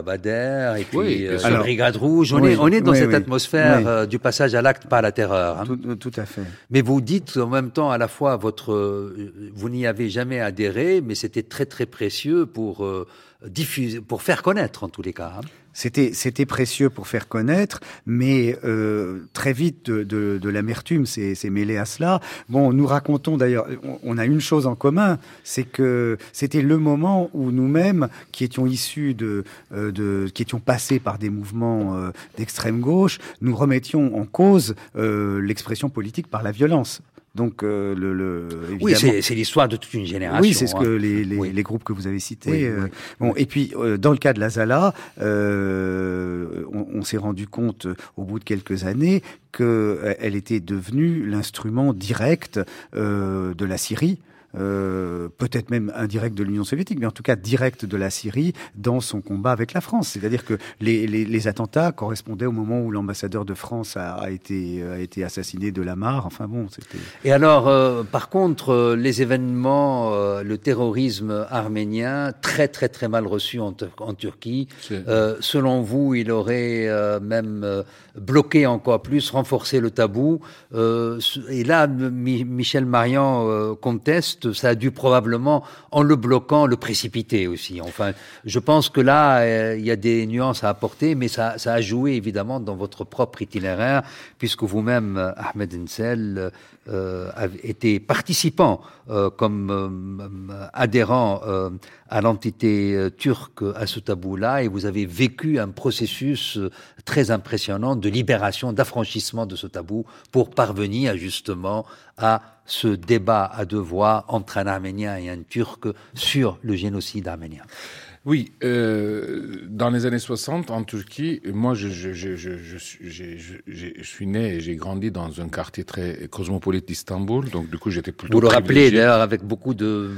Et puis la Brigade Rouge. On, est, on est dans cette atmosphère euh, du passage à l'acte par la terreur. Hein. Tout, tout, à fait. Mais vous dites en même temps à la fois votre, euh, vous n'y avez jamais adhéré, mais c'était très très précieux pour euh, diffuser, pour faire connaître en tous les cas. Hein. C'était c'était précieux pour faire connaître, mais euh, très vite de, de, de l'amertume s'est mêlé à cela. Bon, nous racontons d'ailleurs, on, a une chose en commun, c'est que c'était le moment où nous-mêmes, qui étions issus de, euh, de, qui étions passés par des mouvements euh, d'extrême gauche, nous remettions en cause euh, l'expression politique par la violence. Donc, euh, le, le oui, c'est l'histoire de toute une génération. Oui, c'est ce que hein. les, les, les, groupes que vous avez cités. Euh, bon, et puis euh, dans le cas de la Zala, euh, on, on s'est rendu compte au bout de quelques années qu'elle était devenue l'instrument direct de la Syrie. Euh, peut-être même indirect de l'Union soviétique, mais en tout cas direct de la Syrie dans son combat avec la France. C'est-à-dire que les, les, les, attentats correspondaient au moment où l'ambassadeur de France a, a, été, a été assassiné de la mare. Enfin bon, c'était. Et alors, euh, par contre, euh, les événements, euh, le terrorisme arménien, très très très mal reçu en, en Turquie. selon vous, il aurait même bloqué encore plus, renforcé le tabou. et là, Michel Marian conteste ça a dû probablement, en le bloquant, le précipiter aussi. Enfin, je pense que là, euh, il y a des nuances à apporter, mais ça, a joué évidemment dans votre propre itinéraire, puisque vous-même, Ahmed Ensel, euh, été participant euh, comme euh, adhérent euh, à l'entité turque à ce tabou-là et vous avez vécu un processus très impressionnant de libération, d'affranchissement de ce tabou pour parvenir justement à ce débat à deux voix entre un Arménien et un Turc sur le génocide arménien. Oui, euh, dans les années 60, en Turquie, moi, je, je, je, je, je suis né et j'ai grandi dans un quartier très cosmopolite d'Istanbul, donc du coup, j'étais plutôt. Vous le rappelez d'ailleurs avec beaucoup de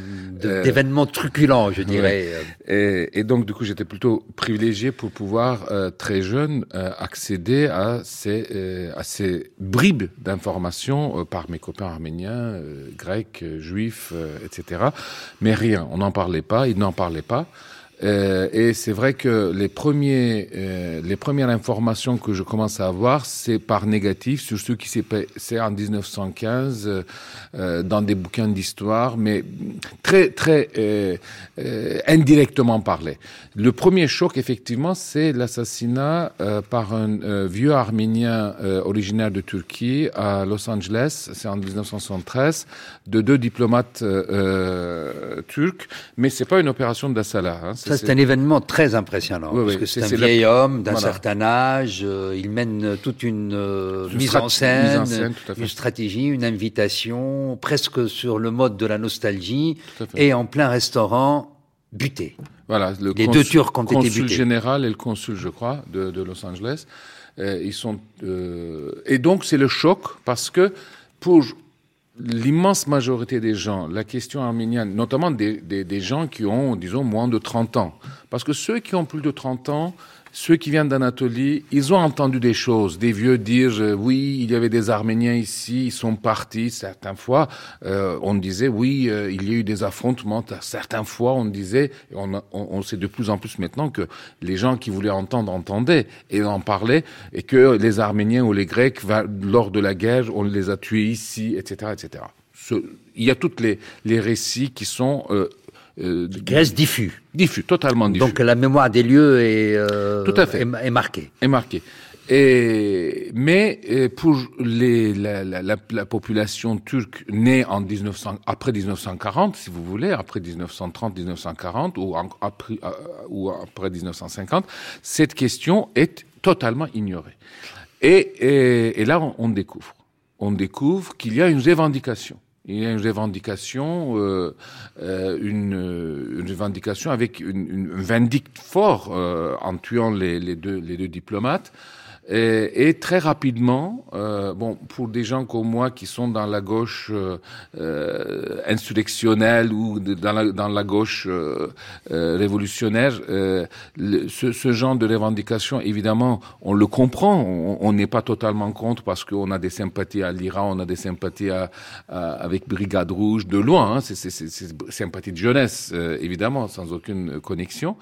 euh, d'événements truculents, je dirais. Et, et, donc, du coup, j'étais plutôt privilégié pour pouvoir euh, très jeune euh, accéder à ces euh, à ces bribes d'informations par mes copains arméniens, grecs, juifs, etc. Mais rien, on n'en parlait pas, ils n'en parlaient pas. Euh, et c'est vrai que les premiers, euh, les premières informations que je commence à avoir, c'est par négatif sur ce qui s'est passé en 1915 euh, dans des bouquins d'histoire, mais très très euh, euh, indirectement parlé. Le premier choc, effectivement, c'est l'assassinat par un vieux Arménien originaire de Turquie à Los Angeles, c'est en 1973, de deux diplomates turcs, mais c'est pas une opération d'Assala. Hein, ça, c'est un événement très impressionnant, parce que c'est un vieil homme d'un certain âge, euh, il mène toute une, euh, mise, en scène, une stratégie, une invitation, presque sur le mode de la nostalgie, et en plein restaurant, buté. Voilà, le les deux Turcs ont été butés. général et le consul, je crois, de, de Los Angeles. Euh, ils sont euh, et donc c'est le choc parce que pour l'immense majorité des gens, la question arménienne, notamment des, des, gens qui ont, disons, moins de 30 ans, parce que ceux qui ont plus de 30 ans, ceux qui viennent d'Anatolie, ils ont entendu des choses, des vieux dire euh, oui, il y avait des Arméniens ici, ils sont partis. Certaines fois, euh, on disait oui, euh, il y a eu des affrontements. Certaines fois, on disait, on, on, on, sait de plus en plus maintenant que les gens qui voulaient entendre entendaient et en parlaient, et que les Arméniens ou les Grecs, lors de la guerre, on les a tués ici, etc., etc. Ce, il y a toutes les, les récits qui sont euh, euh, reste diffus. Diffus, totalement diffus. Donc la mémoire des lieux est, euh, Tout à fait. est, est marquée. Est marquée. Et, mais euh, pour les, la, la, la, population turque née en 1900, après 1940, si vous voulez, après 1930-1940 ou, après, euh, ou après 1950, cette question est totalement ignorée. Et, et, et là, on, on découvre. On découvre qu'il y a une revendication il y a une revendication, euh, euh, une, une, revendication avec une, une vindicte fort euh, en tuant les, deux, les deux diplomates. Et, et, très rapidement, euh, bon, pour des gens comme moi qui sont dans la gauche euh, euh insurrectionnelle ou dans la, dans la gauche euh, euh révolutionnaire, le, ce, ce, genre de revendication, évidemment, on le comprend. On n'est pas totalement contre parce qu'on a des sympathies à l'Iran, on a des sympathies à, à, avec Brigade Rouge de loin. Hein, c'est sympathies de jeunesse, évidemment, sans aucune connexion.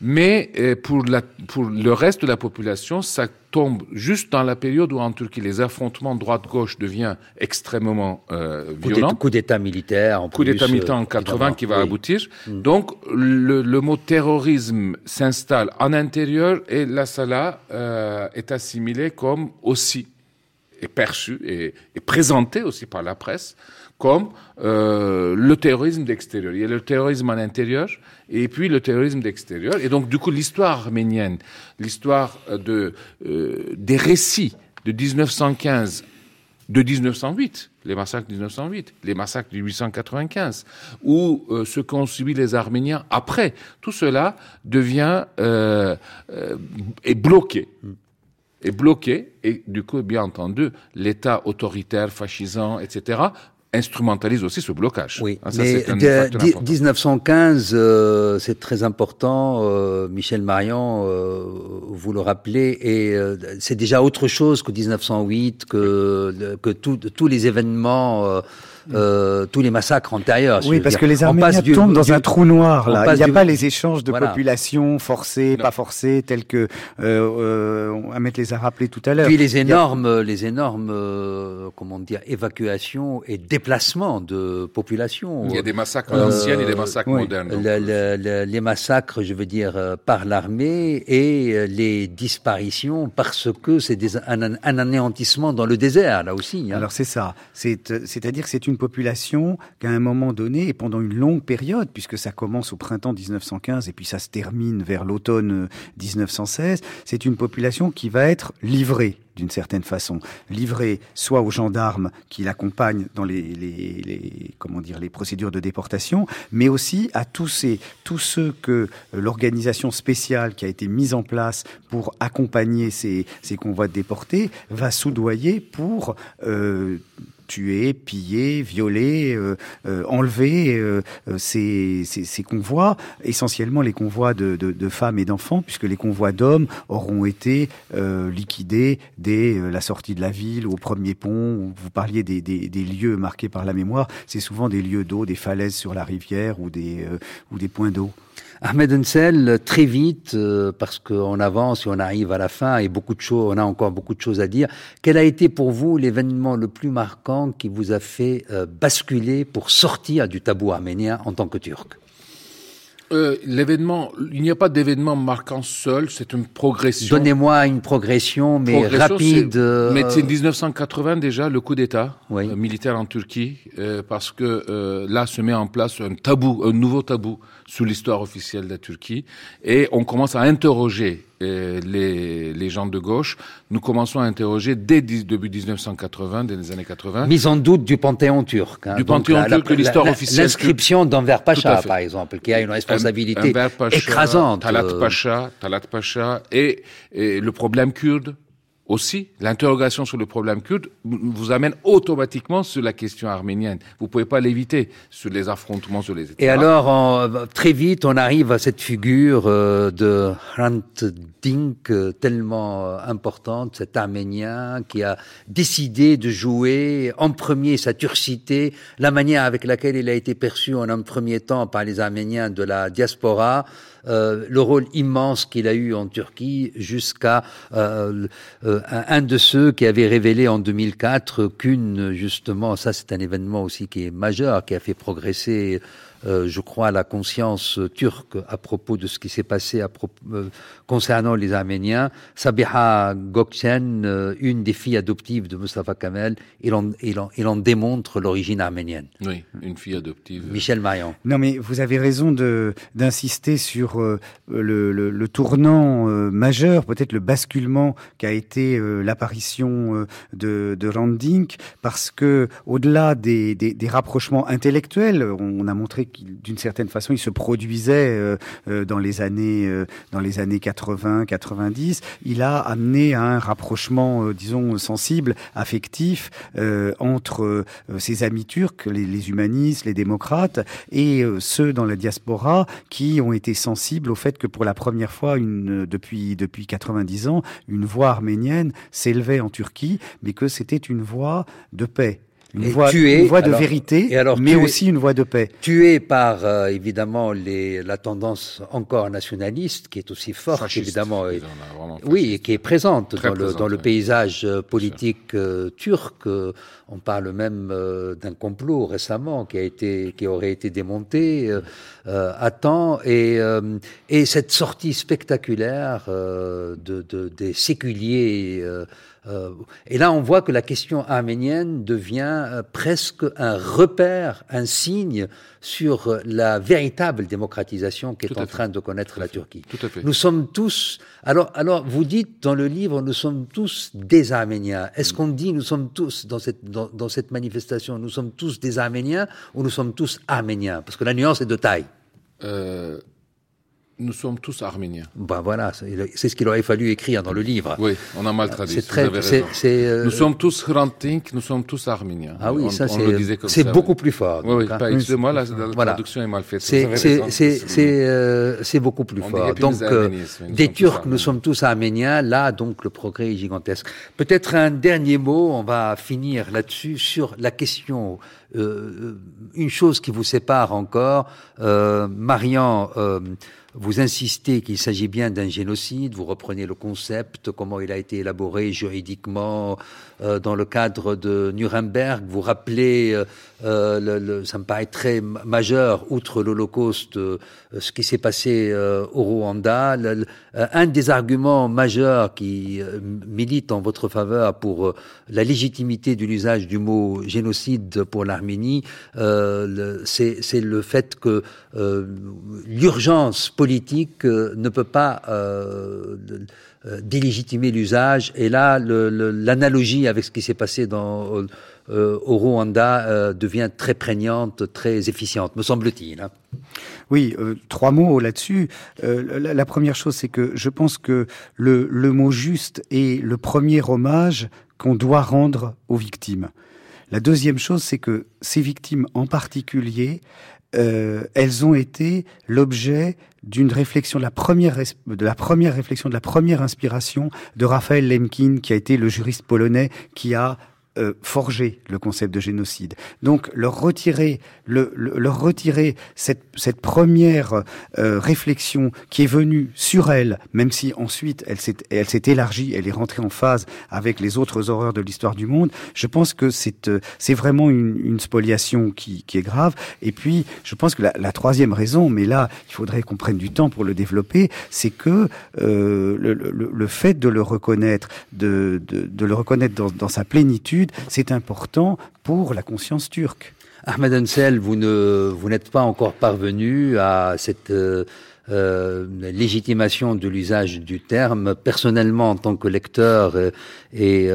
Mais euh, pour, la, pour le reste de la population, ça tombe juste dans la période où en Turquie les affrontements droite-gauche deviennent extrêmement euh, violents. Coup d'État militaire. En coup d'État militaire en 80 qui va oui. aboutir. Mm. Donc le, le, mot terrorisme s'installe en intérieur et la Salah euh, est assimilée comme aussi est perçu et, et présenté aussi par la presse comme euh, le terrorisme d'extérieur. Il y a le terrorisme en intérieur et puis le terrorisme d'extérieur. Et donc, du coup, l'histoire arménienne, l'histoire de, euh, des récits de 1915, de 1908, les massacres de 1908, les massacres de 1895, ou euh, ce qu'ont subi les Arméniens après, tout cela devient euh, euh, est bloqué est bloqué et du coup, bien entendu, l'État autoritaire, fascisant, etc., instrumentalise aussi ce blocage. Oui, hein, ça, mais de, 1915, euh, c'est très important. Euh, Michel Marian, euh, vous le rappelez, et euh, c'est déjà autre chose que 1908, que que tous les événements euh, euh, tous les massacres antérieurs. Oui, parce dire. que les Arméniens du, tombent dans du, un trou noir. Là. Il n'y a du... pas les échanges de voilà. population forcés, non. pas forcés, tels que euh, euh, Ahmed les a rappelés tout à l'heure. Puis les énormes, a... les énormes, euh, comment dire, évacuations et déplacements de population. Il y a des massacres anciens et des massacres oui. modernes. Le, le, le, les massacres, je veux dire, euh, par l'armée et euh, les disparitions parce que c'est un, un, anéantissement dans le désert, là aussi. Hein. Alors c'est ça. C'est-à-dire que c'est une population qu'à un moment donné et pendant une longue période, puisque ça commence au printemps 1915 et puis ça se termine vers l'automne 1916, c'est une population qui va être livrée d'une certaine façon, livrée soit aux gendarmes qui l'accompagnent dans les, comment les procédures de déportation, mais aussi à tous ces tous ceux que l'organisation spéciale qui a été mise en place pour accompagner ces, ces convois de déportés va soudoyer pour euh, tuer, piller, violer, euh, euh, enlever euh, ces, ces, ces, convois, essentiellement les convois de, de, de femmes et d'enfants, puisque les convois d'hommes auront été liquidés dès la sortie de la ville, au premier pont. Vous parliez des, des, des lieux marqués par la mémoire, c'est souvent des lieux d'eau, des falaises sur la rivière ou des, ou des points d'eau. Ahmed Ensel, très vite, euh, parce qu'on avance et on arrive à la fin et beaucoup de choses, on a encore beaucoup de choses à dire. Quel a été pour vous l'événement le plus marquant qui vous a fait euh, basculer pour sortir du tabou arménien en tant que turc? Euh, l'événement, il n'y a pas d'événement marquant seul, c'est une progression. Donnez-moi une progression, mais progression, rapide. Euh... Mais c'est 1980 déjà, le coup d'État oui. euh, militaire en Turquie, euh, parce que là se met en place un tabou, un nouveau tabou sous l'histoire officielle de la Turquie, et on commence à interroger les, les gens de gauche, nous commençons à interroger dès début 1980, dès les années 80. Mise en doute du panthéon turc. Hein, du panthéon turc de l'histoire officielle. L'inscription d'Enver Pacha, par exemple, qui a une responsabilité Pacha, écrasante. Talat Pacha, Talat Pacha, et, et le problème kurde, aussi, l'interrogation sur le problème kurde vous amène automatiquement sur la question arménienne. Vous pouvez pas l'éviter sur les affrontements sur les États. Et alors, très vite, on arrive à cette figure euh, de Hrant Dink euh, tellement euh, importante, cet Arménien qui a décidé de jouer en premier sa turcité, la manière avec laquelle il a été perçu en un premier temps par les Arméniens de la diaspora, euh, le rôle immense qu'il a eu en Turquie jusqu'à euh, euh, un de ceux qui avait révélé en 2004 qu'une, justement, ça c'est un événement aussi qui est majeur, qui a fait progresser euh, je crois, la conscience turque à propos de ce qui s'est passé à euh, concernant les Arméniens. Sabiha Gökçen, euh, une des filles adoptives de Mustafa Kamel, il en, il en, il en démontre l'origine arménienne. Oui, une fille adoptive. Michel Marion. Non, mais vous avez raison de d'insister sur le, le, le, tournant majeur, peut-être le basculement qu'a été l'apparition de, de Randink, parce que au-delà des, des, des rapprochements intellectuels, on a montré d'une certaine façon, il se produisait euh, euh, dans les années euh, dans les années 80, 90. Il a amené à un rapprochement, disons, sensible, affectif entre ses amis turcs, les, humanistes, les démocrates, et ceux dans la diaspora qui ont été sensibles au fait que pour la première fois, une, depuis depuis 90 ans, une voix arménienne s'élevait en Turquie, mais que c'était une voix de paix une voix, une voix de vérité, mais aussi une voix de paix. Tué par euh, évidemment les, la tendance encore nationaliste, qui est aussi forte évidemment, oui, et qui est présente dans le, dans le paysage euh, politique euh, turc. On parle même d'un complot récemment qui a été, qui aurait été démonté à temps, et, et cette sortie spectaculaire de, de, des séculiers euh, et là, on voit que la question arménienne devient euh, presque un repère, un signe sur la véritable démocratisation qu'est en train de connaître la Turquie. Tout à fait. Nous sommes tous. Alors, alors, vous dites dans le livre, nous sommes tous des Arméniens. Est-ce qu'on dit nous sommes tous dans cette dans, dans cette manifestation, nous sommes tous des Arméniens ou nous sommes tous Arméniens? Parce que la nuance est de taille. Euh, nous sommes tous arméniens. Ben voilà, c'est ce qu'il aurait fallu écrire dans le livre. Oui, on a mal traduit. C'est très, c'est, euh... Nous sommes tous Rantink, nous sommes tous arméniens. Ah oui, on, ça c'est, c'est beaucoup plus fort. Oui, oui, hein. excusez-moi, la, la voilà. traduction est mal faite. C'est, c'est, c'est, euh, beaucoup plus on fort. Donc, euh, des Turcs, nous sommes tous arméniens. Là, donc, le progrès est gigantesque. Peut-être un dernier mot, on va finir là-dessus sur la question. Euh, une chose qui vous sépare encore, euh, Marian. Vous insistez qu'il s'agit bien d'un génocide, vous reprenez le concept, comment il a été élaboré juridiquement euh, dans le cadre de Nuremberg, vous rappelez, euh, euh ça me paraît très majeur, outre l'Holocauste, ce qui s'est passé au Rwanda. un des arguments majeurs qui milite en votre faveur pour la légitimité de l'usage du mot génocide pour l'Arménie, c'est le fait que l'urgence politique ne peut pas délégitimer l'usage. Et là, l'analogie avec ce qui s'est passé dans, au Rwanda devient très prégnante, très efficiente, me semble-t-il. Hein. Oui, trois mots là-dessus. la, première chose, c'est que je pense que le, le mot juste est le premier hommage qu'on doit rendre aux victimes. La deuxième chose, c'est que ces victimes en particulier, euh, elles ont été l'objet d'une réflexion, de la première, de la première réflexion, de la première inspiration de Raphaël Lemkin, qui a été le juriste polonais qui a euh, forger le concept de génocide. Donc leur retirer, le, leur retirer cette, cette première euh, réflexion qui est venue sur elle, même si ensuite elle s'est, elle s'est élargie, elle est rentrée en phase avec les autres horreurs de l'histoire du monde. Je pense que c'est, euh, c'est vraiment une, une spoliation qui, qui est grave. Et puis, je pense que la, la, troisième raison, mais là, il faudrait qu'on prenne du temps pour le développer, c'est que euh, le, le, le, fait de le reconnaître, de, de, de le reconnaître dans, dans sa plénitude c'est important pour la conscience turque. Ahmed Ansel, vous ne vous n'êtes pas encore parvenu à cette euh, euh, légitimation de l'usage du terme. Personnellement, en tant que lecteur et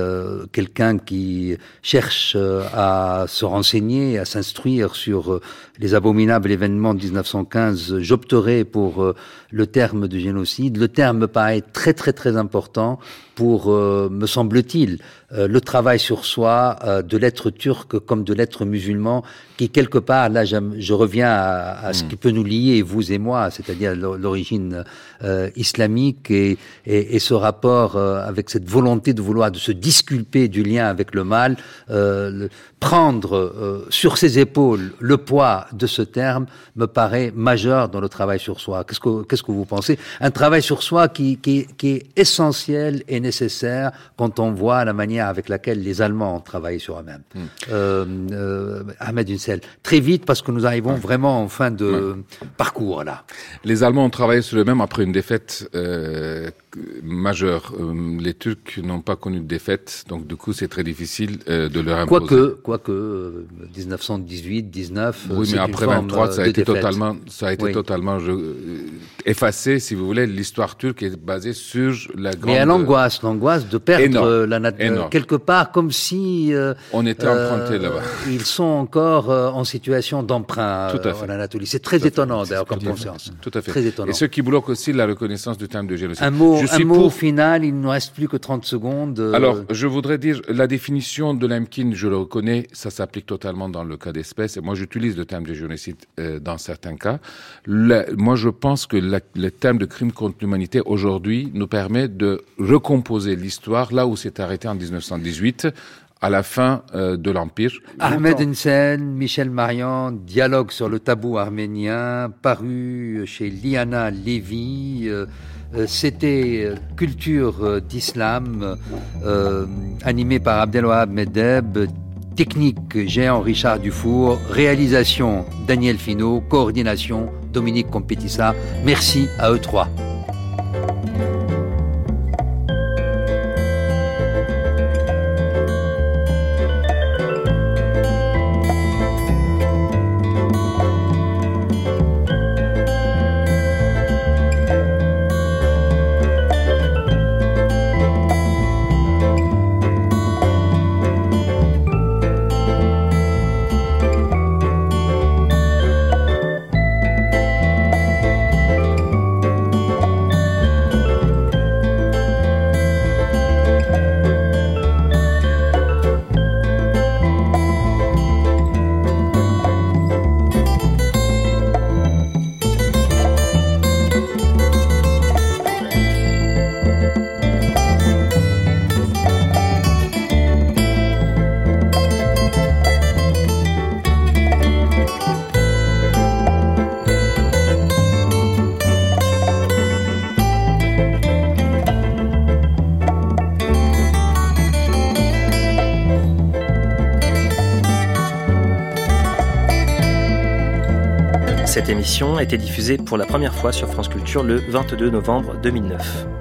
quelqu'un qui cherche à se renseigner, à s'instruire sur les abominables événements de 1915, j'opterai pour le terme de génocide. Le terme me paraît très très très important pour, me semble-t-il, le travail sur soi de l'être turc comme de l'être musulman, qui quelque part, là je, reviens à, ce hmm. qui peut nous lier, vous et moi, c'est-à-dire l'origine euh, islamique et, et, ce rapport euh, avec cette volonté de vouloir de se disculper du lien avec le mal, euh, prendre sur ses épaules le poids de ce terme me paraît majeur dans le travail sur soi. Qu'est-ce que, qu'est-ce que vous pensez? Un travail sur soi qui, qui, qui, est essentiel et nécessaire quand on voit la manière avec laquelle les Allemands ont travaillé sur eux-mêmes. Hmm. Ahmed Hussel, très vite parce que nous arrivons vraiment en fin de parcours là. Les Allemands ont travaillé sur eux-mêmes après une défaite euh, majeure. Euh, les Turcs n'ont pas connu de défaite, donc du coup c'est très difficile euh, de leur imposer. Quoique, quoique 1918, 19. Oui, mais après 23, ça a été totalement, ça a été totalement effacé, si vous voulez. L'histoire turque est basée sur la grande. Mais à l'angoisse, l'angoisse de perdre la nature quelque part, comme si. On était emprunté là-bas. Ils sont encore en situation d'emprunt en Anatolie. C'est très étonnant d'ailleurs comme conscience. Tout à fait. Très étonnant. Et ce qui bloque aussi la reconnaissance du terme de génocide. Un mot un mot final, il ne nous reste plus que 30 secondes. Euh. Alors, je voudrais dire, la définition de l'Emkin, je le reconnais, ça s'applique totalement dans le cas d'espèce. Et moi, j'utilise le terme de génocide euh, dans certains cas. moi, je pense que le terme de crime contre l'humanité, aujourd'hui, nous permet de recomposer l'histoire là où c'est arrêté en 1918 à la fin euh, de l'Empire. Ahmed Insen, Michel Marian, Dialogue sur le tabou arménien, paru chez Liana Lévy. Euh, c'était euh, Culture euh, d'Islam, animé par Abdelwahab Medeb, technique Jean Richard Dufour, réalisation Daniel Finot, coordination Dominique Compétissa. Merci à eux trois. A été diffusée pour la première fois sur France Culture le 22 novembre 2009.